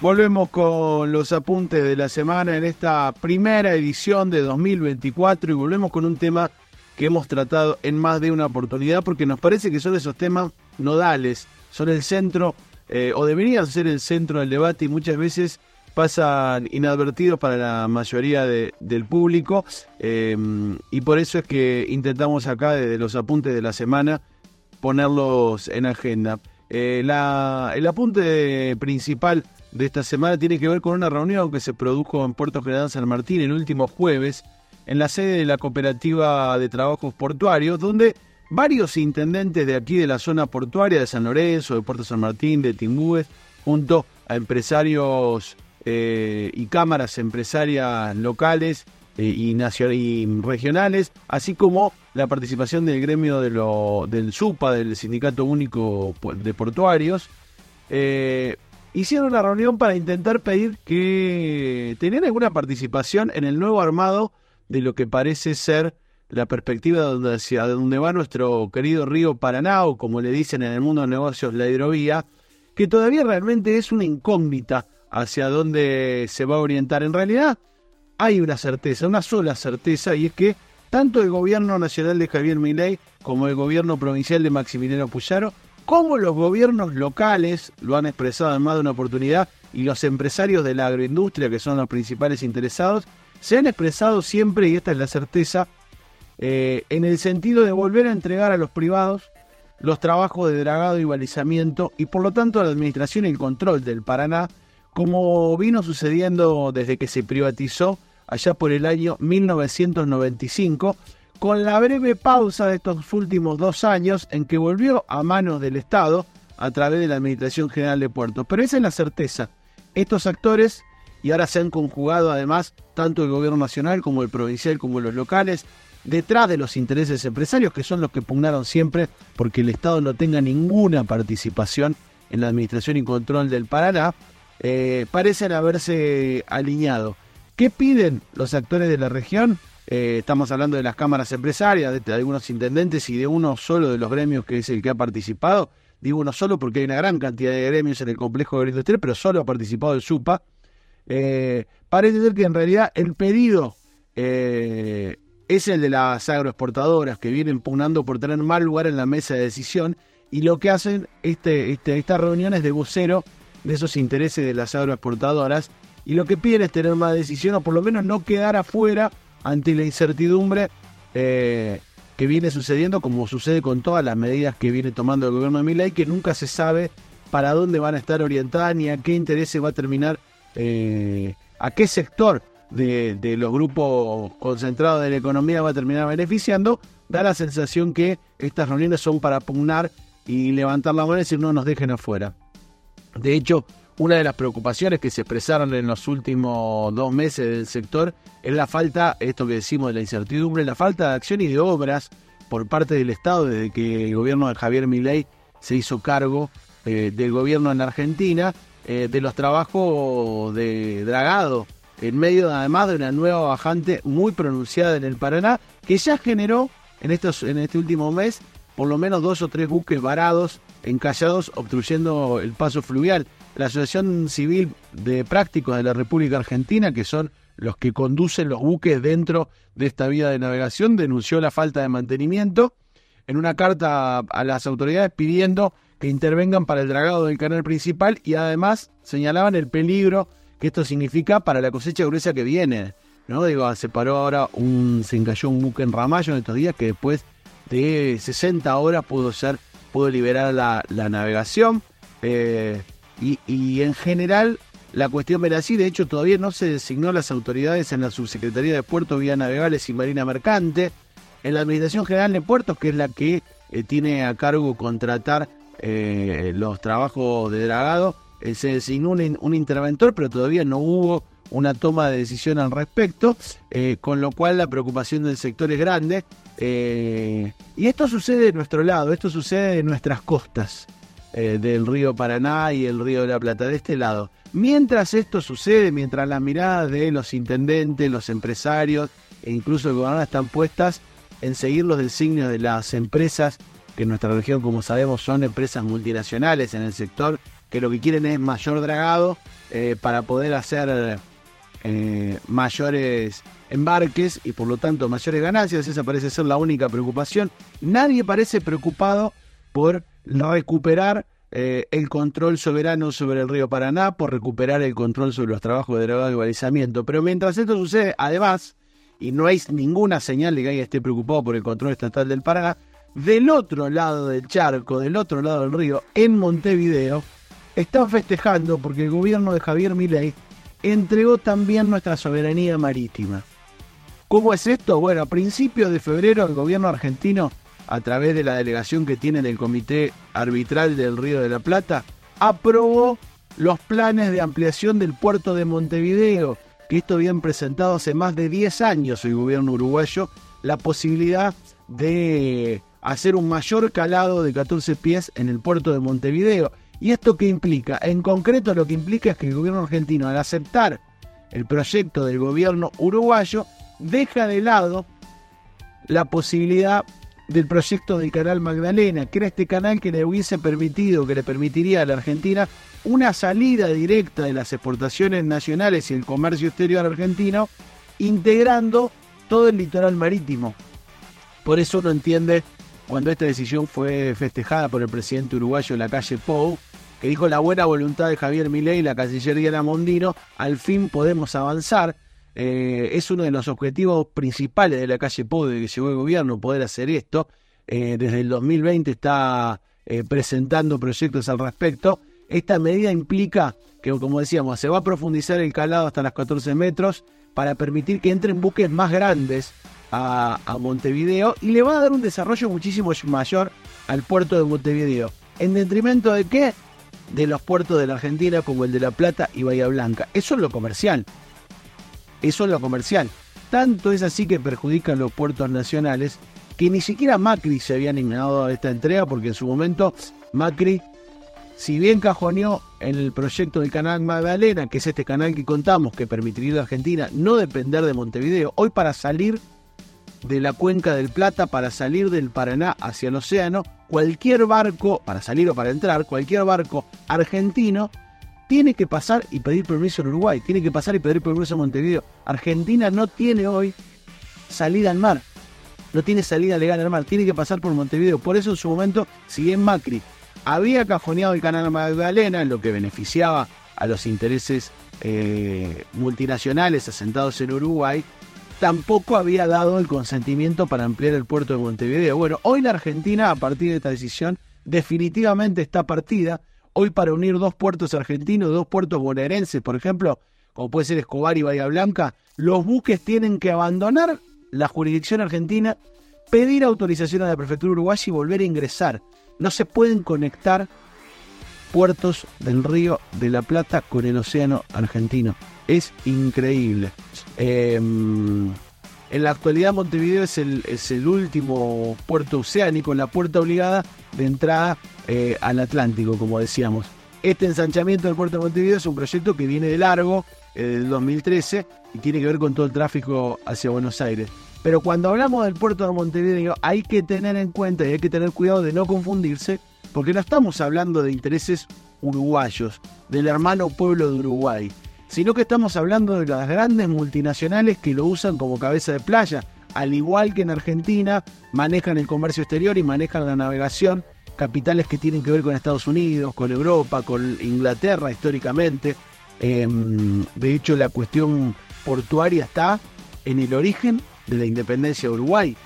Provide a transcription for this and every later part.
Volvemos con los apuntes de la semana en esta primera edición de 2024 y volvemos con un tema que hemos tratado en más de una oportunidad porque nos parece que son esos temas nodales, son el centro eh, o deberían ser el centro del debate y muchas veces pasan inadvertidos para la mayoría del público eh, y por eso es que intentamos acá desde los apuntes de la semana ponerlos en agenda. Eh, el apunte principal de esta semana tiene que ver con una reunión que se produjo en Puerto General San Martín el último jueves en la sede de la Cooperativa de Trabajos Portuarios, donde varios intendentes de aquí de la zona portuaria de San Lorenzo, de Puerto San Martín, de Timbúes, junto a empresarios eh, y cámaras empresarias locales eh, y, regionales, así como la participación del gremio de lo, del SUPA, del Sindicato Único de Portuarios, eh, hicieron una reunión para intentar pedir que tenían alguna participación en el nuevo armado de lo que parece ser la perspectiva donde, hacia donde va nuestro querido río Paraná, o como le dicen en el mundo de negocios, la hidrovía, que todavía realmente es una incógnita hacia dónde se va a orientar. En realidad hay una certeza, una sola certeza, y es que tanto el gobierno nacional de Javier Milei como el gobierno provincial de Maximiliano Puyaro como los gobiernos locales lo han expresado en más de una oportunidad y los empresarios de la agroindustria, que son los principales interesados, se han expresado siempre, y esta es la certeza, eh, en el sentido de volver a entregar a los privados los trabajos de dragado y balizamiento y por lo tanto la administración y el control del Paraná, como vino sucediendo desde que se privatizó allá por el año 1995, con la breve pausa de estos últimos dos años en que volvió a manos del Estado a través de la Administración General de Puertos. Pero esa es la certeza. Estos actores, y ahora se han conjugado además tanto el gobierno nacional como el provincial como los locales, detrás de los intereses empresarios, que son los que pugnaron siempre porque el Estado no tenga ninguna participación en la administración y control del Paraná, eh, parecen haberse alineado. ¿Qué piden los actores de la región? Eh, estamos hablando de las cámaras empresarias, de, algunos intendentes y de uno solo de los gremios que es el que ha participado. Digo uno solo porque hay una gran cantidad de gremios en el complejo agroindustrial, pero solo ha participado el SUPA. Eh, parece ser que en realidad el pedido eh, es el de las agroexportadoras que vienen pugnando por tener mal lugar en la mesa de decisión y lo que hacen este, este, estas reuniones de vocero de esos intereses de las agroexportadoras y lo que piden es tener más decisión o por lo menos no quedar afuera ante la incertidumbre eh, que viene sucediendo, como sucede con todas las medidas que viene tomando el gobierno de Milay, que nunca se sabe para dónde van a estar orientadas ni a qué intereses va a terminar, eh, a qué sector de, los grupos concentrados de la economía va a terminar beneficiando, da la sensación que estas reuniones son para pugnar y levantar la mano y decir no nos dejen afuera. De hecho, una de las preocupaciones que se expresaron en los últimos dos meses del sector es la falta, esto que decimos de la incertidumbre, la falta de acción y de obras por parte del Estado desde que el gobierno de Javier Milei se hizo cargo eh, del gobierno en Argentina, eh, de los trabajos de dragado, en medio además de una nueva bajante muy pronunciada en el Paraná, que ya generó en, estos, en este último mes por lo menos dos o tres buques varados, encallados, obstruyendo el paso fluvial la Asociación Civil de Prácticos de la República Argentina, que son los que conducen los buques dentro de esta vía de navegación, denunció la falta de mantenimiento en una carta a las autoridades pidiendo que intervengan para el dragado del canal principal y además señalaban el peligro que esto significa para la cosecha gruesa que viene. ¿no? Digo, se paró ahora un, se encalló un buque en Ramallo en estos días que después de 60 horas pudo ser, pudo liberar la, navegación. Eh, y, en general la cuestión era así, de hecho todavía no se designó las autoridades en la Subsecretaría de Puertos, Vía Navegables y Marina Mercante, en la Administración General de Puertos, que es la que eh, tiene a cargo contratar eh, los trabajos de dragado, eh, se designó un, interventor, pero todavía no hubo una toma de decisión al respecto, con lo cual la preocupación del sector es grande. y esto sucede de nuestro lado, esto sucede en nuestras costas. Eh, del río Paraná y el río de la Plata, de este lado. Mientras esto sucede, mientras las miradas de los intendentes, los empresarios e incluso el gobernador están puestas en seguir los designios de las empresas, que en nuestra región, como sabemos, son empresas multinacionales en el sector que lo que quieren es mayor dragado eh, para poder hacer eh, mayores embarques y por lo tanto mayores ganancias. Esa parece ser la única preocupación. Nadie parece preocupado por recuperar eh, el control soberano sobre el río Paraná, por recuperar el control sobre los trabajos de dragado y balizamiento. Pero mientras esto sucede, además, y no hay ninguna señal de que alguien esté preocupado por el control estatal del Paraná, del otro lado del charco, del otro lado del río, en Montevideo, están festejando porque el gobierno de Javier Milei entregó también nuestra soberanía marítima. ¿Cómo es esto? Bueno, a principios de febrero el gobierno argentino, a través de la delegación que tiene en el Comité Arbitral del Río de la Plata, aprobó los planes de ampliación del puerto de Montevideo, que esto habían presentado hace más de 10 años el gobierno uruguayo, la posibilidad de hacer un mayor calado de 14 pies en el puerto de Montevideo. ¿Y esto qué implica? En concreto lo que implica es que el gobierno argentino al aceptar el proyecto del gobierno uruguayo deja de lado la posibilidad del proyecto del canal Magdalena, que era este canal que le hubiese permitido, que le permitiría a la Argentina una salida directa de las exportaciones nacionales y el comercio exterior argentino, integrando todo el litoral marítimo. Por eso uno entiende cuando esta decisión fue festejada por el presidente uruguayo la calle Pou, que dijo la buena voluntad de Javier Milei y la Cancillería Mondino, al fin podemos avanzar. Eh, es uno de los objetivos principales de la calle Pou que llegó el gobierno, poder hacer esto. Eh, desde el 2020 está eh, presentando proyectos al respecto. Esta medida implica que, como decíamos, se va a profundizar el calado hasta las 14 metros para permitir que entren buques más grandes a, Montevideo y le va a dar un desarrollo muchísimo mayor al puerto de Montevideo. ¿En detrimento de qué? De los puertos de la Argentina como el de La Plata y Bahía Blanca. Eso es lo comercial. Eso es lo comercial. Tanto es así que perjudican los puertos nacionales que ni siquiera Macri se había animado a esta entrega porque en su momento Macri, si bien cajoneó en el proyecto del canal Magdalena, que es este canal que contamos que permitiría a Argentina no depender de Montevideo, hoy para salir de la cuenca del Plata para salir del Paraná hacia el océano, cualquier barco, para salir o para entrar, cualquier barco argentino tiene que pasar y pedir permiso en Uruguay, tiene que pasar y pedir permiso en Montevideo. Argentina no tiene hoy salida al mar, no tiene salida legal al mar, tiene que pasar por Montevideo. Por eso en su momento, si bien Macri había cajoneado el canal Magdalena, en lo que beneficiaba a los intereses eh, multinacionales asentados en Uruguay, tampoco había dado el consentimiento para ampliar el puerto de Montevideo. Bueno, hoy la Argentina, a partir de esta decisión, definitivamente está partida. Hoy para unir dos puertos argentinos, dos puertos bonaerenses, por ejemplo, como puede ser Escobar y Bahía Blanca, los buques tienen que abandonar la jurisdicción argentina, pedir autorización a la prefectura uruguaya y volver a ingresar. No se pueden conectar puertos del río de la Plata con el océano argentino es increíble. Em, en la actualidad Montevideo es el, último puerto oceánico, la puerta obligada de entrada eh, al Atlántico, como decíamos. Este ensanchamiento del puerto de Montevideo es un proyecto que viene de largo, eh, del 2013, y tiene que ver con todo el tráfico hacia Buenos Aires. Pero cuando hablamos del puerto de Montevideo hay que tener en cuenta y hay que tener cuidado de no confundirse, porque no estamos hablando de intereses uruguayos, del hermano pueblo de Uruguay sino que estamos hablando de las grandes multinacionales que lo usan como cabeza de playa. Al igual que en Argentina, manejan el comercio exterior y manejan la navegación, capitales que tienen que ver con Estados Unidos, con Europa, con Inglaterra históricamente. Em, de hecho, la cuestión portuaria está en el origen de la independencia de Uruguay,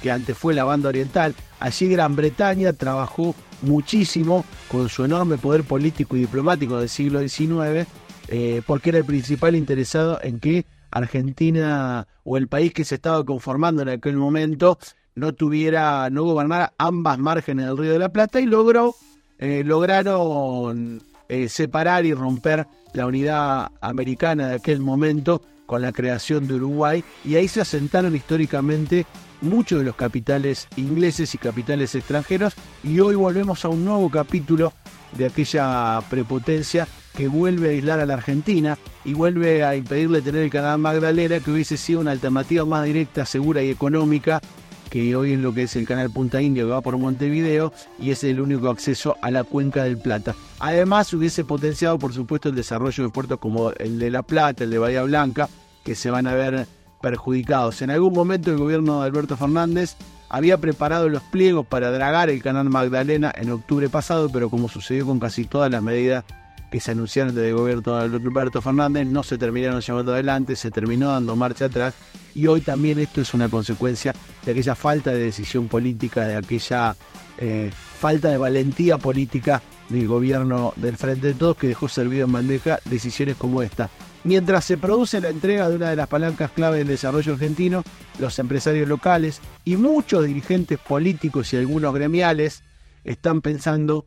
que antes fue la banda oriental. Allí Gran Bretaña trabajó muchísimo con su enorme poder político y diplomático del siglo XIX eh, porque era el principal interesado en que Argentina o el país que se estaba conformando en aquel momento no tuviera, no gobernara ambas márgenes del Río de la Plata y logró, eh, lograron eh, separar y romper la unidad americana de aquel momento con la creación de Uruguay. Y ahí se asentaron históricamente muchos de los capitales ingleses y capitales extranjeros. Y hoy volvemos a un nuevo capítulo de aquella prepotencia que vuelve a aislar a la Argentina y vuelve a impedirle tener el canal Magdalena, que hubiese sido una alternativa más directa, segura y económica que hoy es lo que es el canal Punta Indio que va por Montevideo y es el único acceso a la cuenca del Plata. Además hubiese potenciado por supuesto el desarrollo de puertos como el de La Plata, el de Bahía Blanca, que se van a ver perjudicados. En algún momento el gobierno de Alberto Fernández había preparado los pliegos para dragar el canal Magdalena en octubre pasado, pero como sucedió con casi todas las medidas que se anunciaron desde el gobierno de Alberto Fernández, no se terminaron llevando adelante, se terminó dando marcha atrás y hoy también esto es una consecuencia de aquella falta de decisión política, de aquella eh, falta de valentía política del gobierno del Frente de Todos que dejó servido en bandeja decisiones como esta. Mientras se produce la entrega de una de las palancas clave del desarrollo argentino, los empresarios locales y muchos dirigentes políticos y algunos gremiales están pensando,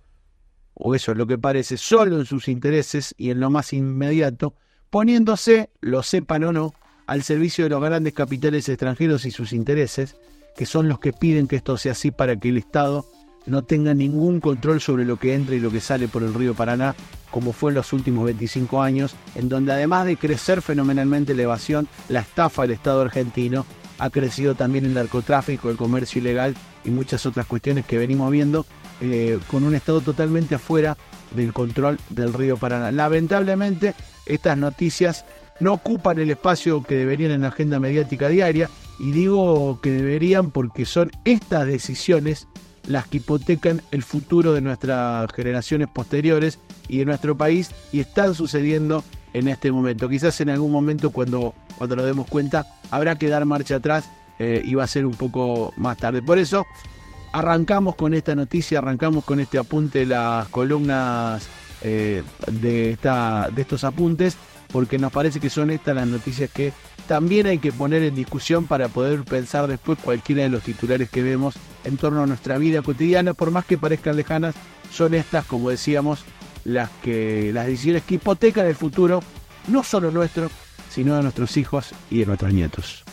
o eso es lo que parece, solo en sus intereses y en lo más inmediato, poniéndose, lo sepan o no, al servicio de los grandes capitales extranjeros y sus intereses, que son los que piden que esto sea así para que el Estado no tenga ningún control sobre lo que entra y lo que sale por el río Paraná, como fue en los últimos 25 años, en donde además de crecer fenomenalmente la evasión, la estafa del Estado argentino, ha crecido también el narcotráfico, el comercio ilegal y muchas otras cuestiones que venimos viendo eh, con un Estado totalmente afuera del control del río Paraná. Lamentablemente, estas noticias no ocupan el espacio que deberían en la agenda mediática diaria, y digo que deberían porque son estas decisiones las que hipotecan el futuro de nuestras generaciones posteriores y de nuestro país y están sucediendo en este momento. Quizás en algún momento cuando, cuando nos demos cuenta habrá que dar marcha atrás eh, y va a ser un poco más tarde. Por eso arrancamos con esta noticia, arrancamos con este apunte de las columnas eh, de, esta, de estos apuntes porque nos parece que son estas las noticias que también hay que poner en discusión para poder pensar después cualquiera de los titulares que vemos en torno a nuestra vida cotidiana, por más que parezcan lejanas, son estas, como decíamos, las que las decisiones que hipotecan el futuro no solo nuestro, sino de nuestros hijos y de nuestros nietos.